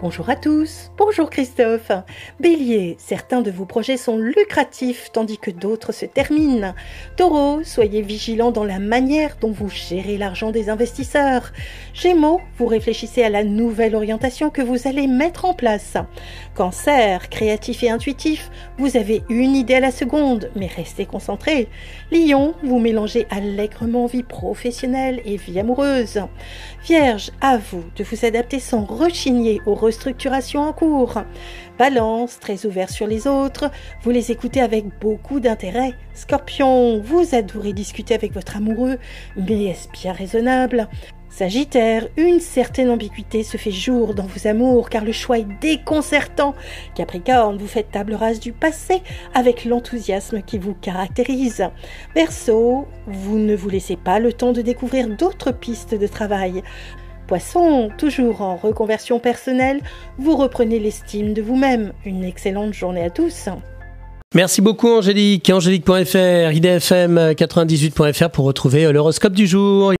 Bonjour à tous, bonjour Christophe. Bélier, certains de vos projets sont lucratifs tandis que d'autres se terminent. Taureau, soyez vigilant dans la manière dont vous gérez l'argent des investisseurs. Gémeaux, vous réfléchissez à la nouvelle orientation que vous allez mettre en place. Cancer, créatif et intuitif, vous avez une idée à la seconde, mais restez concentré. Lion, vous mélangez allègrement vie professionnelle et vie amoureuse. Vierge, à vous de vous adapter sans rechigner aux restructuration en cours. Balance, très ouvert sur les autres, vous les écoutez avec beaucoup d'intérêt. Scorpion, vous adorez discuter avec votre amoureux, mais est-ce bien raisonnable? Sagittaire, une certaine ambiguïté se fait jour dans vos amours car le choix est déconcertant. Capricorne, vous faites table rase du passé avec l'enthousiasme qui vous caractérise. Verseau, vous ne vous laissez pas le temps de découvrir d'autres pistes de travail. Poisson, toujours en reconversion personnelle, vous reprenez l'estime de vous-même. Une excellente journée à tous. Merci beaucoup Angélique. Angélique.fr, idfm98.fr pour retrouver l'horoscope du jour.